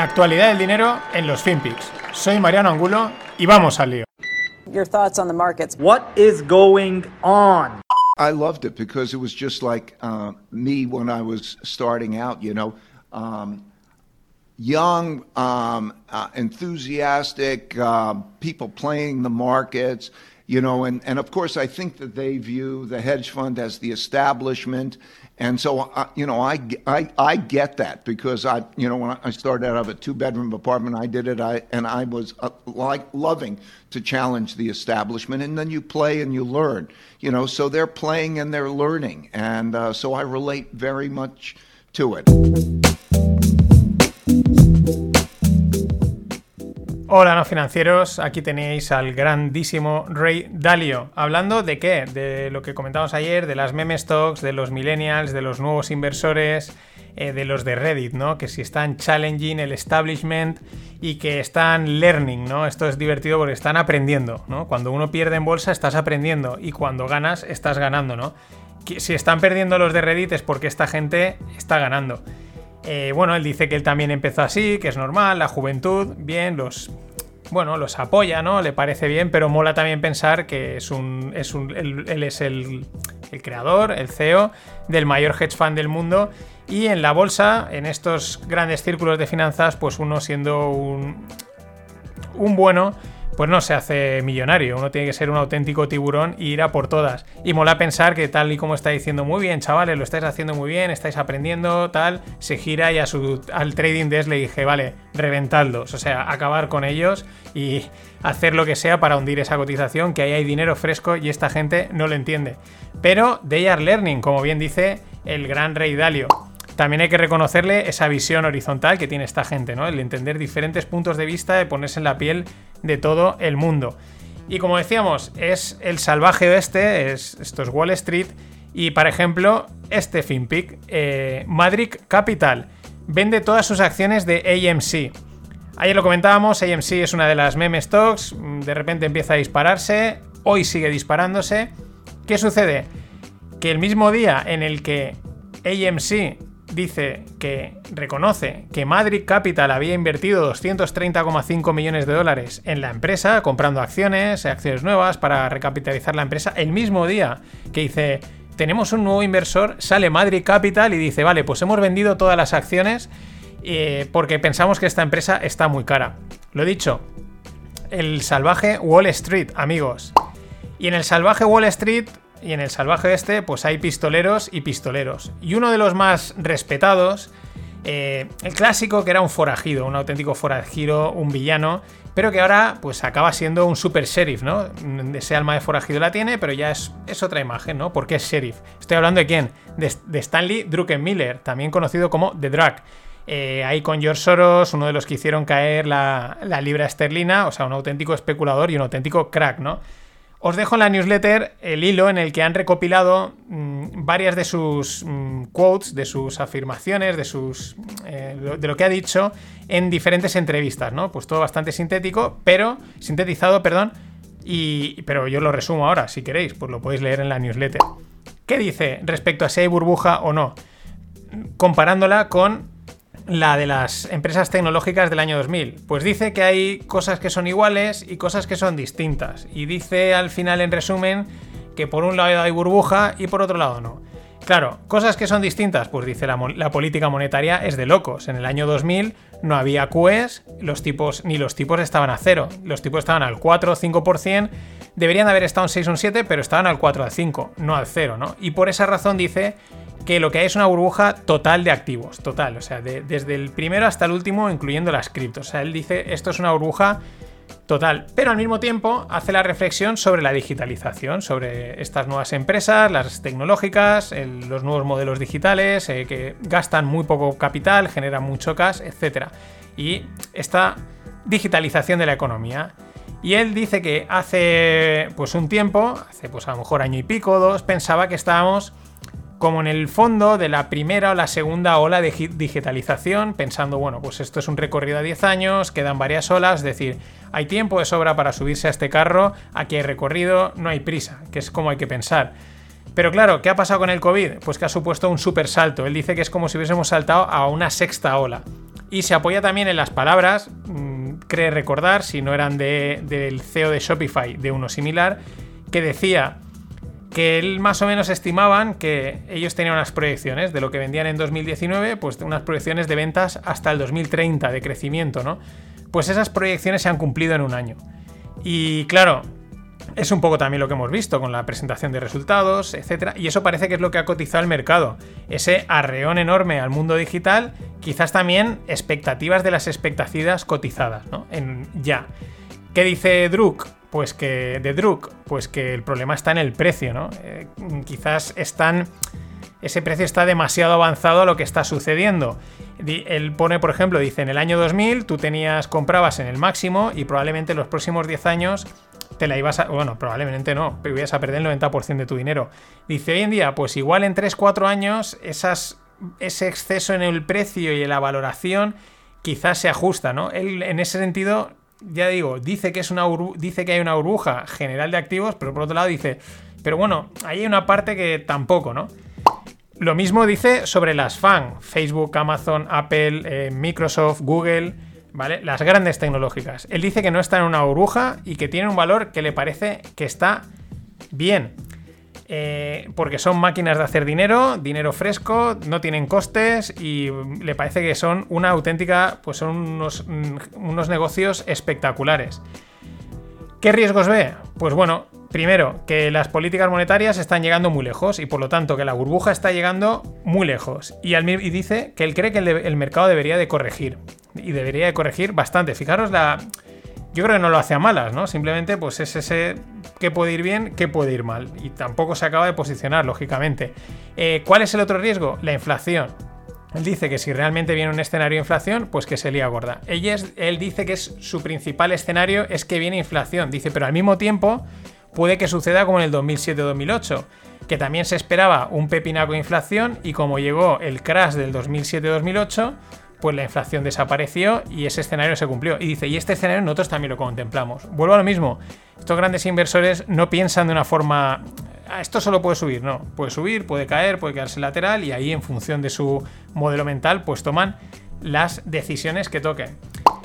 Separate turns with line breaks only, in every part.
La actualidad del dinero en los FinPix. Soy Mariano Angulo y vamos al lío.
Your thoughts on the markets.
What is going on?
I loved it because it was just like uh, me when I was starting out, you know. Um, young, um, uh, enthusiastic uh, people playing the markets, you know, and, and of course, I think that they view the hedge fund as the establishment. And so, uh, you know, I, I, I get that because I, you know, when I started out of a two bedroom apartment, I did it, I, and I was uh, like loving to challenge the establishment. And then you play and you learn, you know, so they're playing and they're learning. And uh, so I relate very much to it.
Hola, no financieros. Aquí tenéis al grandísimo Ray Dalio. ¿Hablando de qué? De lo que comentamos ayer, de las meme stocks, de los millennials, de los nuevos inversores, eh, de los de Reddit, ¿no? Que si están challenging el establishment y que están learning, ¿no? Esto es divertido porque están aprendiendo, ¿no? Cuando uno pierde en bolsa estás aprendiendo y cuando ganas estás ganando, ¿no? Si están perdiendo los de Reddit es porque esta gente está ganando. Eh, bueno, él dice que él también empezó así, que es normal, la juventud, bien, los. Bueno, los apoya, ¿no? Le parece bien, pero mola también pensar que es un. Es un él, es el, el, creador, el CEO del mayor hedge fund del mundo. Y en la bolsa, en estos grandes círculos de finanzas, pues uno siendo un. un bueno pues no se hace millonario. Uno tiene que ser un auténtico tiburón y ir a por todas. Y mola pensar que tal y como está diciendo, muy bien, chavales, lo estáis haciendo muy bien, estáis aprendiendo, tal, se gira y a su, al trading desk le dije, vale, reventadlos, o sea, acabar con ellos y hacer lo que sea para hundir esa cotización, que ahí hay dinero fresco y esta gente no lo entiende. Pero they are learning, como bien dice el gran rey Dalio también hay que reconocerle esa visión horizontal que tiene esta gente, ¿no? El entender diferentes puntos de vista, de ponerse en la piel de todo el mundo. Y como decíamos, es el salvaje oeste, es, esto es Wall Street. Y por ejemplo, este FinPic, eh, Madrid Capital, vende todas sus acciones de AMC. Ayer lo comentábamos, AMC es una de las meme stocks, de repente empieza a dispararse, hoy sigue disparándose. ¿Qué sucede? Que el mismo día en el que AMC dice que reconoce que Madrid Capital había invertido 230,5 millones de dólares en la empresa, comprando acciones, acciones nuevas para recapitalizar la empresa, el mismo día que dice, tenemos un nuevo inversor, sale Madrid Capital y dice, vale, pues hemos vendido todas las acciones eh, porque pensamos que esta empresa está muy cara. Lo dicho, el salvaje Wall Street, amigos. Y en el salvaje Wall Street y en el salvaje este, pues hay pistoleros y pistoleros. Y uno de los más respetados, eh, el clásico que era un forajido, un auténtico forajido, un villano, pero que ahora pues acaba siendo un super sheriff, ¿no? Ese alma de forajido la tiene, pero ya es, otra imagen, ¿no? Porque es sheriff. Estoy hablando de quién? De, Stanley Druckenmiller, también conocido como The Drug. Eh, ahí con George Soros, uno de los que hicieron caer la libra esterlina, o sea, un auténtico especulador y un auténtico crack, ¿no? Os dejo en la newsletter el hilo en el que han recopilado mm, varias de sus mm, quotes, de sus afirmaciones, de, sus, eh, de lo que ha dicho en diferentes entrevistas, ¿no? Pues todo bastante sintético, pero sintetizado, perdón, y, pero yo lo resumo ahora, si queréis, pues lo podéis leer en la newsletter. ¿Qué dice respecto a si hay burbuja o no? Comparándola con la de las empresas tecnológicas del año 2000? Pues dice que hay cosas que son iguales y cosas que son distintas. Y dice al final, en resumen, que por un lado hay burbuja y por otro lado no. Claro, cosas que son distintas, pues dice la, política monetaria es de locos. En el año 2000 no había QEs, los tipos, ni los tipos estaban a cero. Los tipos estaban al 4 o 5%, deberían haber estado en 6 o un 7, pero estaban al 4 o al 5, no al 0, ¿no? Y por esa razón dice que lo que hay es una burbuja total de activos, total, o sea, desde el primero hasta el último, incluyendo las criptos. O sea, él dice, esto es una burbuja total, pero al mismo tiempo hace la reflexión sobre la digitalización, sobre estas nuevas empresas, las tecnológicas, los nuevos modelos digitales, eh, que gastan muy poco capital, generan mucho cash, etc. Y esta digitalización de la economía. Y él dice que hace pues un tiempo, hace pues a lo mejor año y pico, dos, pensaba que estábamos como en el fondo de la primera o la segunda ola de digitalización, pensando, bueno, pues esto es un recorrido a 10 años, quedan varias olas, es decir, hay tiempo de sobra para subirse a este carro, aquí hay recorrido, no hay prisa, que es como hay que pensar. Pero claro, ¿qué ha pasado con el COVID? Pues que ha supuesto un super salto. Él dice que es como si hubiésemos saltado a una sexta ola. Y se apoya también en las palabras, mmm, cree recordar, si no eran de, del CEO de Shopify, de uno similar, que decía que él más o menos estimaban que ellos tenían unas proyecciones de lo que vendían en 2019, pues unas proyecciones de ventas hasta el 2030 de crecimiento, ¿no? Pues esas proyecciones se han cumplido en un año. Y claro, es un poco también lo que hemos visto con la presentación de resultados, etcétera, y eso parece que es lo que ha cotizado el mercado. Ese arreón enorme al mundo digital, quizás también expectativas de las expectativas cotizadas, ¿no? Ya. ¿Qué dice Druk? Pues que de Druk, pues que el problema está en el precio, ¿no? Eh, quizás están ese precio está demasiado avanzado a lo que está sucediendo. Él pone, por ejemplo, dice, en el año 2000 tú tenías, comprabas en el máximo y probablemente en los próximos 10 años te la ibas a, bueno, probablemente no, pero ibas a perder el 90% de tu dinero. Dice, hoy en día, pues igual en 3-4 años ese exceso en el precio y en la valoración quizás se ajusta, ¿no? Él en ese sentido, ya digo, dice que, es una dice que hay una burbuja general de activos, pero por otro lado dice, pero bueno, ahí hay una parte que tampoco, ¿no? Lo mismo dice sobre las FAN, Facebook, Amazon, Apple, eh, Microsoft, Google, ¿vale? Las grandes tecnológicas. Él dice que no está en una burbuja y que tiene un valor que le parece que está bien. Eh, porque son máquinas de hacer dinero, dinero fresco, no tienen costes y le parece que son una auténtica, pues son unos, unos negocios espectaculares. ¿Qué riesgos ve? Pues bueno, Primero, que las políticas monetarias están llegando muy lejos y por lo tanto que la burbuja está llegando muy lejos. Y, y dice que él cree que el, mercado debería de corregir. Y debería de corregir bastante. Fijaros la... Yo creo que no lo hace a malas, ¿no? Simplemente pues es ese que puede ir bien, que puede ir mal. Y tampoco se acaba de posicionar, lógicamente. Eh, ¿Cuál es el otro riesgo? La inflación. Él dice que si realmente viene un escenario de inflación, pues que se lía gorda. él dice que es su principal escenario es que viene inflación. Dice, pero al mismo tiempo puede que suceda como en el 2007-2008, que también se esperaba un pepinaco de inflación y como llegó el crash del 2007-2008, pues la inflación desapareció y ese escenario se cumplió. Y dice, y este escenario nosotros también lo contemplamos. Vuelvo a lo mismo, estos grandes inversores no piensan de una forma, ah, esto solo puede subir, no, puede subir, puede caer, puede quedarse lateral y ahí en función de su modelo mental pues toman las decisiones que toquen.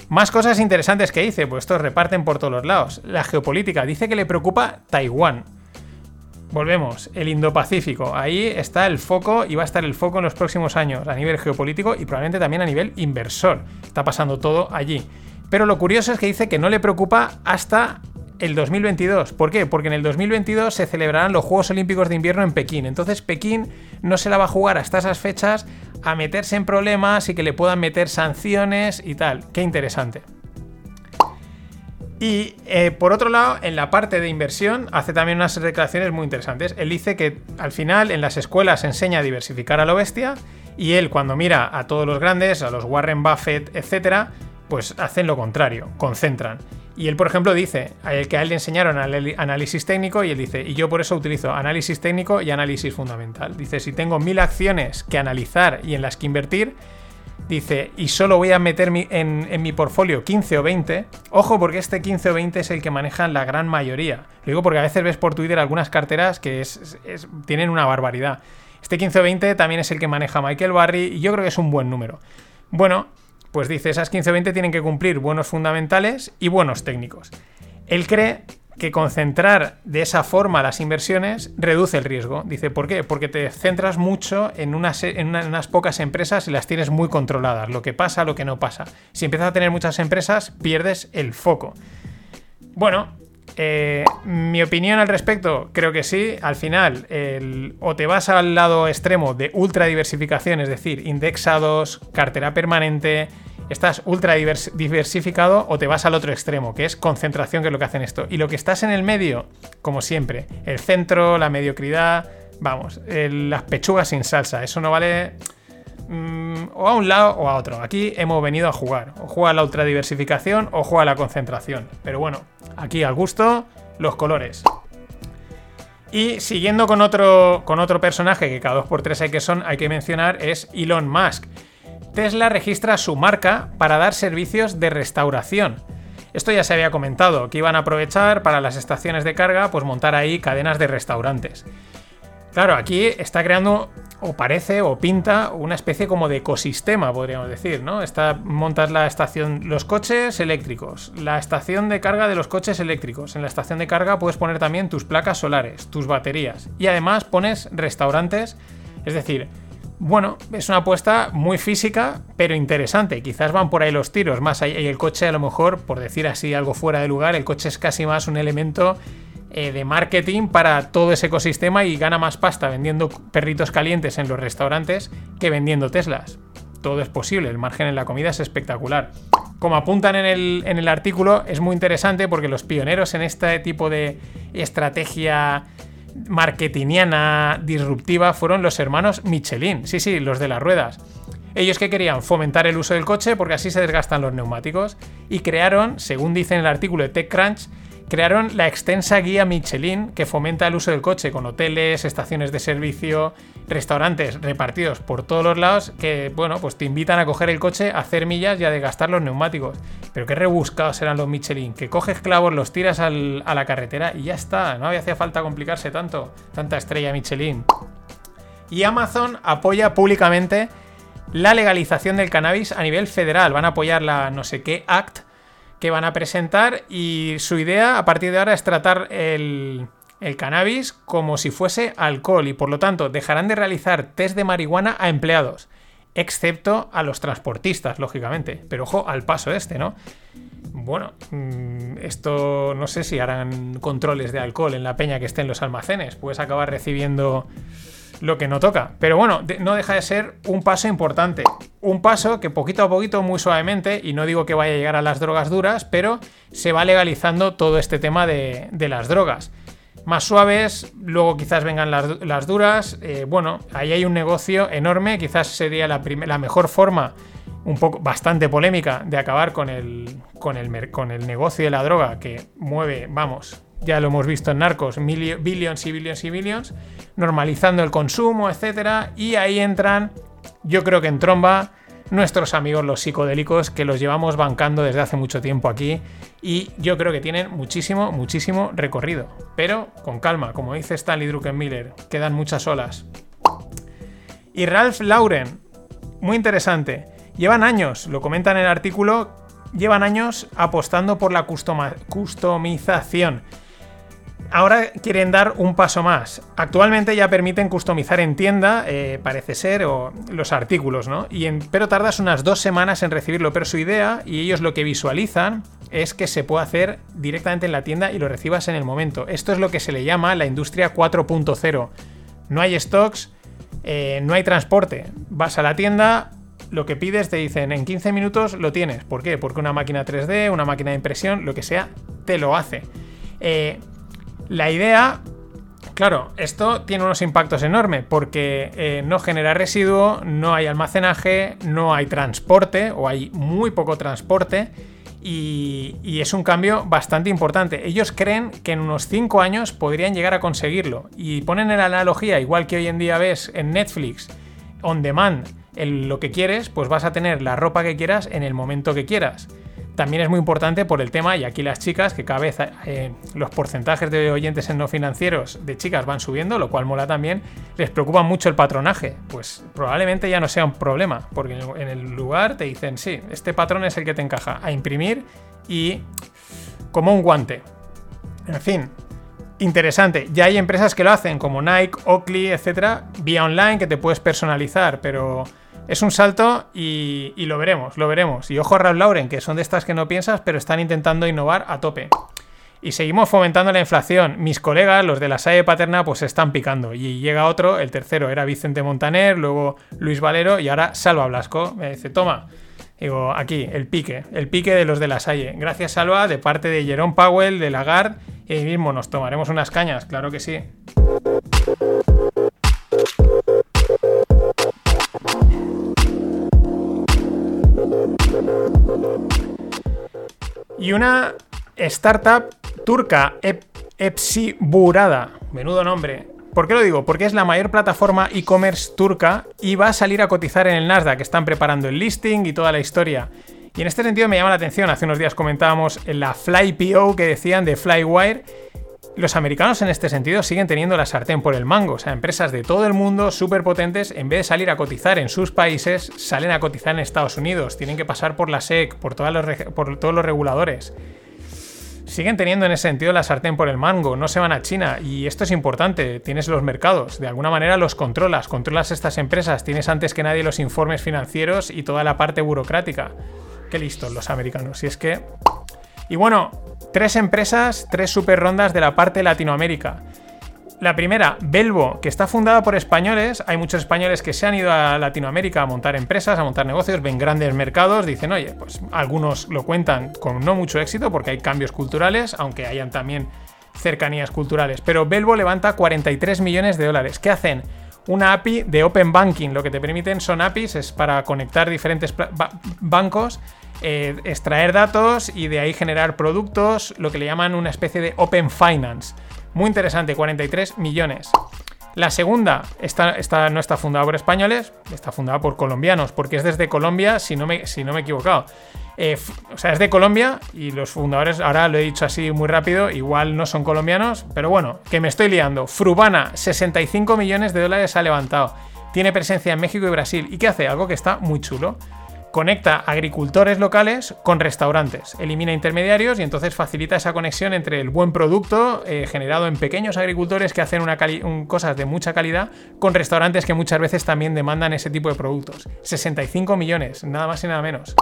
Más cosas interesantes que dice, pues estos reparten por todos los lados. La geopolítica, dice que le preocupa Taiwán. Volvemos, el Indo-Pacífico. Ahí está el foco y va a estar el foco en los próximos años a nivel geopolítico y probablemente también a nivel inversor. Está pasando todo allí. Pero lo curioso es que dice que no le preocupa hasta el 2022. ¿Por qué? Porque en el 2022 se celebrarán los Juegos Olímpicos de Invierno en Pekín. Entonces Pekín no se la va a jugar hasta esas fechas a meterse en problemas y que le puedan meter sanciones y tal. Qué interesante. Y eh, por otro lado, en la parte de inversión, hace también unas declaraciones muy interesantes. Él dice que al final en las escuelas se enseña a diversificar a lo bestia y él cuando mira a todos los grandes, a los Warren Buffett, etcétera, pues hacen lo contrario, concentran. Y él, por ejemplo, dice que a él le enseñaron análisis técnico y él dice, y yo por eso utilizo análisis técnico y análisis fundamental. Dice, si tengo mil acciones que analizar y en las que invertir, dice, y solo voy a meter en, mi portfolio 15 o 20, ojo porque este 15 o 20 es el que manejan la gran mayoría. Lo digo porque a veces ves por Twitter algunas carteras que tienen una barbaridad. Este 15 o 20 también es el que maneja Michael Barry y yo creo que es un buen número. Bueno, pues dice, esas 15-20 tienen que cumplir buenos fundamentales y buenos técnicos. Él cree que concentrar de esa forma las inversiones reduce el riesgo. Dice, ¿por qué? Porque te centras mucho en unas, pocas empresas y las tienes muy controladas. Lo que pasa, lo que no pasa. Si empiezas a tener muchas empresas, pierdes el foco. Bueno, eh, mi opinión al respecto, creo que sí. Al final, o te vas al lado extremo de ultra diversificación, es decir, indexados, cartera permanente, estás ultra diversificado, o te vas al otro extremo, que es concentración, que es lo que hacen esto. Y lo que estás en el medio, como siempre, el centro, la mediocridad, vamos, las pechugas sin salsa, eso no vale. Mm, o a un lado o a otro. Aquí hemos venido a jugar. O juega la ultra diversificación o juega la concentración. Pero bueno, Aquí al gusto, los colores. Y siguiendo con otro, con otro personaje que cada 2x3 hay que, son, hay que mencionar es Elon Musk. Tesla registra su marca para dar servicios de restauración. Esto ya se había comentado, que iban a aprovechar para las estaciones de carga, pues montar ahí cadenas de restaurantes. Claro, aquí está creando o parece o pinta una especie como de ecosistema, podríamos decir, ¿no? Está, montas la estación, los coches eléctricos, la estación de carga de los coches eléctricos. En la estación de carga puedes poner también tus placas solares, tus baterías y además pones restaurantes, es decir, bueno, es una apuesta muy física, pero interesante. Quizás van por ahí los tiros, más ahí el coche a lo mejor, por decir así algo fuera de lugar, el coche es casi más un elemento eh, de marketing para todo ese ecosistema y gana más pasta vendiendo perritos calientes en los restaurantes que vendiendo Teslas. Todo es posible, el margen en la comida es espectacular. Como apuntan en el, en el artículo, es muy interesante porque los pioneros en este tipo de estrategia marketingiana disruptiva fueron los hermanos Michelin, sí, sí, los de las ruedas. Ellos que querían fomentar el uso del coche porque así se desgastan los neumáticos y crearon, según dice en el artículo de TechCrunch, crearon la extensa guía Michelin que fomenta el uso del coche con hoteles, estaciones de servicio, restaurantes repartidos por todos los lados que, bueno, pues te invitan a coger el coche, a hacer millas y a desgastar los neumáticos. Pero qué rebuscados eran los Michelin, que coges clavos, los tiras a la carretera y ya está, no había hacía falta complicarse tanto, tanta estrella Michelin. Y Amazon apoya públicamente la legalización del cannabis a nivel federal, van a apoyar la no sé qué Act que van a presentar y su idea a partir de ahora es tratar el, cannabis como si fuese alcohol y por lo tanto dejarán de realizar test de marihuana a empleados, excepto a los transportistas, lógicamente. Pero ojo al paso este, ¿no? Bueno, mm, esto no sé si harán controles de alcohol en la peña que esté en los almacenes. Puedes acabar recibiendo lo que no toca. Pero bueno, no deja de ser un paso importante. Un paso que poquito a poquito, muy suavemente, y no digo que vaya a llegar a las drogas duras, pero se va legalizando todo este tema de, las drogas. Más suaves, luego quizás vengan las, duras. Eh, bueno, ahí hay un negocio enorme, quizás sería la, mejor forma un poco bastante polémica de acabar con el, con el, con el negocio de la droga que mueve, vamos, ya lo hemos visto en Narcos, billions y billions y billions, normalizando el consumo, etcétera, y ahí entran, yo creo que en tromba, nuestros amigos los psicodélicos que los llevamos bancando desde hace mucho tiempo aquí y yo creo que tienen muchísimo, muchísimo recorrido. Pero con calma, como dice Stanley Druckenmiller, quedan muchas olas. Y Ralph Lauren, muy interesante. Llevan años, lo comentan en el artículo, llevan años apostando por la customización ahora quieren dar un paso más. Actualmente ya permiten customizar en tienda, eh, parece ser, o los artículos, ¿no? Y pero tardas unas dos semanas en recibirlo. Pero su idea, y ellos lo que visualizan, es que se puede hacer directamente en la tienda y lo recibas en el momento. Esto es lo que se le llama la industria 4.0. No hay stocks, eh, no hay transporte. Vas a la tienda, lo que pides te dicen en 15 minutos lo tienes. ¿Por qué? Porque una máquina 3D, una máquina de impresión, lo que sea, te lo hace. Eh, la idea, claro, esto tiene unos impactos enormes porque eh, no genera residuo, no hay almacenaje, no hay transporte o hay muy poco transporte. Y, es un cambio bastante importante. Ellos creen que en unos 5 años podrían llegar a conseguirlo. Y ponen en analogía, igual que hoy en día ves en Netflix, on demand, lo que quieres, pues vas a tener la ropa que quieras en el momento que quieras. También es muy importante por el tema, y aquí las chicas, que cada vez eh, los porcentajes de oyentes en no financieros de chicas van subiendo, lo cual mola también, les preocupa mucho el patronaje. Pues probablemente ya no sea un problema, porque en el lugar te dicen, sí, este patrón es el que te encaja, a imprimir y como un guante. En fin, interesante. Ya hay empresas que lo hacen, como Nike, Oakley, etcétera, vía online que te puedes personalizar, pero es un salto y, lo veremos, lo veremos. Y ojo a Lauren, que son de estas que no piensas, pero están intentando innovar a tope. Y seguimos fomentando la inflación. Mis colegas, los de la SAE Paterna, pues se están picando. Y llega otro, el tercero era Vicente Montaner, luego Luis Valero y ahora Salva Blasco. Me dice, toma, digo, aquí, el pique, el pique de los de la SAE. Gracias, Salva, de parte de Jerome Powell, de Lagarde, y ahí mismo nos tomaremos unas cañas, claro que sí. Y una startup turca, Epsiburada, menudo nombre. ¿Por qué lo digo? Porque es la mayor plataforma e-commerce turca y va a salir a cotizar en el Nasdaq, están preparando el listing y toda la historia. Y en este sentido me llama la atención, hace unos días comentábamos en la FlyPO que decían de Flywire, Los americanos en este sentido siguen teniendo la sartén por el mango, o sea, empresas de todo el mundo súper potentes, en vez de salir a cotizar en sus países, salen a cotizar en Estados Unidos, tienen que pasar por la SEC, por, todos los reguladores. Siguen teniendo en ese sentido la sartén por el mango, no se van a China y esto es importante, tienes los mercados, de alguna manera los controlas, controlas estas empresas, tienes antes que nadie los informes financieros y toda la parte burocrática. Qué listos los americanos, si es que... Y bueno, tres empresas, tres super rondas de la parte de Latinoamérica. La primera, Belvo, que está fundada por españoles. Hay muchos españoles que se han ido a Latinoamérica a montar empresas, a montar negocios, ven grandes mercados, dicen, oye, pues algunos lo cuentan con no mucho éxito porque hay cambios culturales, aunque hayan también cercanías culturales. Pero Belvo levanta 43 millones de dólares. ¿Qué hacen? Una API de Open Banking. Lo que te permiten son APIs, es para conectar diferentes bancos, eh, extraer datos y de ahí generar productos, lo que le llaman una especie de Open Finance. Muy interesante, 43 millones. La segunda, esta, esta no está fundada por españoles, está fundada por colombianos, porque es desde Colombia, si no me, si no me he equivocado. Eh, o sea, es de Colombia y los fundadores, ahora lo he dicho así muy rápido, igual no son colombianos, pero bueno, que me estoy liando. Frubana, 65 millones de dólares ha levantado. Tiene presencia en México y Brasil. ¿Y qué hace? Algo que está muy chulo conecta agricultores locales con restaurantes, elimina intermediarios y entonces facilita esa conexión entre el buen producto eh, generado en pequeños agricultores que hacen una cosas de mucha calidad con restaurantes que muchas veces también demandan ese tipo de productos. 65 millones, nada más y nada menos.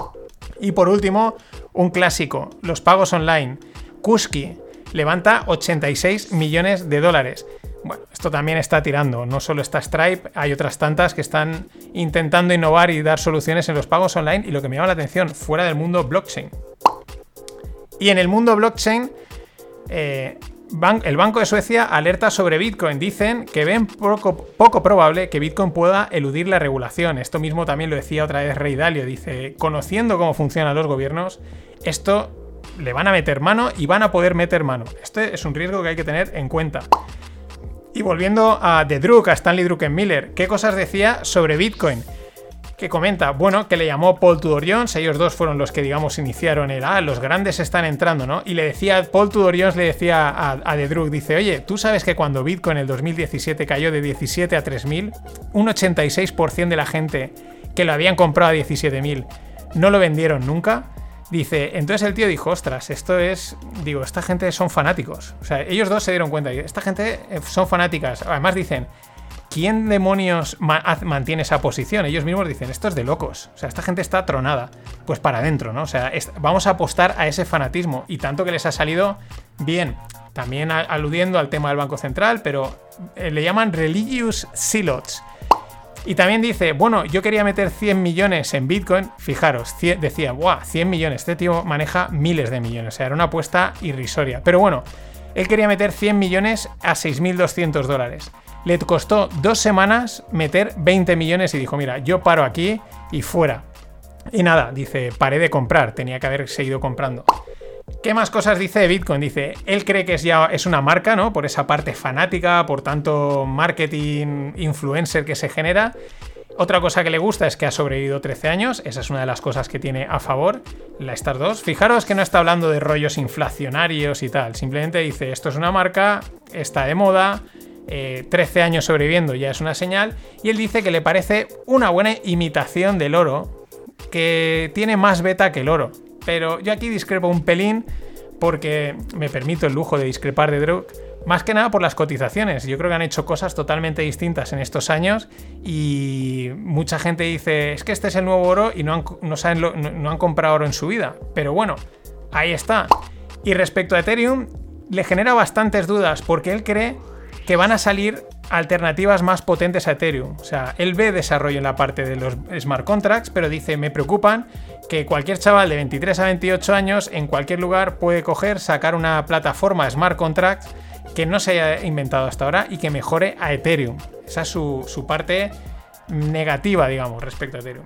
Y por último, un clásico, los pagos online. Kuski levanta 86 millones de dólares. Bueno, esto también está tirando, no solo está Stripe, hay otras tantas que están intentando innovar y dar soluciones en los pagos online y lo que me llama la atención, fuera del mundo blockchain. Y en el mundo blockchain, eh, el Banco de Suecia alerta sobre Bitcoin. Dicen que ven poco, poco probable que Bitcoin pueda eludir la regulación. Esto mismo también lo decía otra vez Rey Dalio. Dice, conociendo cómo funcionan los gobiernos, esto le van a meter mano y van a poder meter mano. Este es un riesgo que hay que tener en cuenta. Y volviendo a The Druk, a Stanley Druckenmiller, ¿qué cosas decía sobre Bitcoin? Que comenta, bueno, que le llamó Paul Tudor Jones, ellos dos fueron los que, digamos, iniciaron el, ah, los grandes están entrando, ¿no? Y le decía, Paul Tudor Jones le decía a, a The Druk, dice, oye, ¿tú sabes que cuando Bitcoin en el 2017 cayó de 17 a 3.000, un 86% de la gente que lo habían comprado a 17.000 no lo vendieron nunca? Dice, entonces el tío dijo, ostras, esto es, digo, esta gente son fanáticos. O sea, ellos dos se dieron cuenta, esta gente eh, son fanáticas. Además dicen, ¿quién demonios mantiene esa posición? Ellos mismos dicen, esto es de locos. O sea, esta gente está tronada. Pues para adentro, ¿no? O sea, vamos a apostar a ese fanatismo. Y tanto que les ha salido bien. También aludiendo al tema del Banco Central, pero eh, le llaman religious zealots. Y también dice, bueno, yo quería meter 100 millones en Bitcoin. Fijaros, decía, ¡guau! 100 millones. Este tío maneja miles de millones. O sea, era una apuesta irrisoria. Pero bueno, él quería meter 100 millones a 6.200 dólares. Le costó dos semanas meter 20 millones y dijo, mira, yo paro aquí y fuera. Y nada, dice, paré de comprar. Tenía que haber seguido comprando. ¿Qué más cosas dice Bitcoin? Dice, él cree que es ya es una marca, ¿no? Por esa parte fanática, por tanto marketing influencer que se genera. Otra cosa que le gusta es que ha sobrevivido 13 años, esa es una de las cosas que tiene a favor la Star 2. Fijaros que no está hablando de rollos inflacionarios y tal, simplemente dice, esto es una marca, está de moda, eh, 13 años sobreviviendo ya es una señal, y él dice que le parece una buena imitación del oro, que tiene más beta que el oro. Pero yo aquí discrepo un pelín porque me permito el lujo de discrepar de Druk. Más que nada por las cotizaciones. Yo creo que han hecho cosas totalmente distintas en estos años y mucha gente dice, es que este es el nuevo oro y no no saben no han comprado oro en su vida. Pero bueno, ahí está. Y respecto a Ethereum, le genera bastantes dudas porque él cree que van a salir alternativas más potentes a Ethereum. O sea, él ve desarrollo en la parte de los smart contracts, pero dice, me preocupan que cualquier chaval de 23 a 28 años en cualquier lugar puede coger, sacar una plataforma smart contracts que no se haya inventado hasta ahora y que mejore a Ethereum. Esa es su, su parte negativa, digamos, respecto a Ethereum.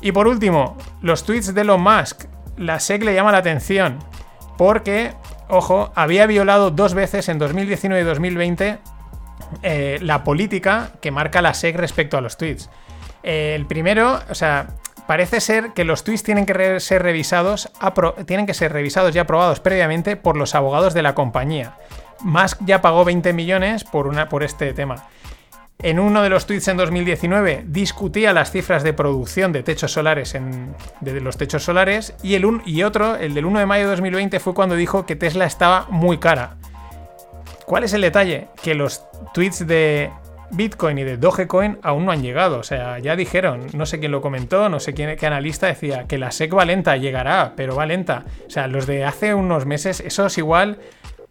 Y por último, los tweets de Elon Musk. La SEC le llama la atención porque, ojo, había violado dos veces en 2019 y 2020 eh, la política que marca la SEC respecto a los tweets. Eh, el primero, o sea, parece ser que los tweets tienen que ser revisados, tienen que ser revisados y aprobados previamente por los abogados de la compañía. Musk ya pagó 20 millones por, una, por este tema. En uno de los tweets en 2019 discutía las cifras de producción de techos solares en, de los techos solares y, el un, y otro, el del 1 de mayo de 2020, fue cuando dijo que Tesla estaba muy cara. ¿Cuál es el detalle? Que los tweets de Bitcoin y de Dogecoin aún no han llegado. O sea, ya dijeron, no sé quién lo comentó, no sé quién, qué analista decía que la SEC va lenta, llegará, pero va lenta. O sea, los de hace unos meses, eso es igual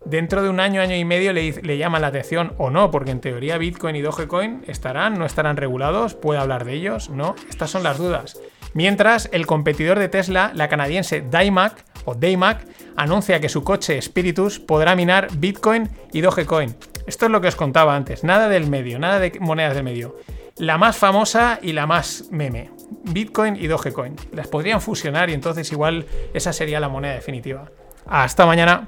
dentro de un año, año y medio le, le llaman la atención o no, porque en teoría Bitcoin y Dogecoin estarán, no estarán regulados, puede hablar de ellos, no, estas son las dudas. Mientras, el competidor de Tesla, la canadiense Daimac, o Daymac, anuncia que su coche Spiritus podrá minar Bitcoin y Dogecoin. Esto es lo que os contaba antes, nada del medio, nada de monedas del medio. La más famosa y la más meme, Bitcoin y Dogecoin. Las podrían fusionar y entonces igual esa sería la moneda definitiva. Hasta mañana.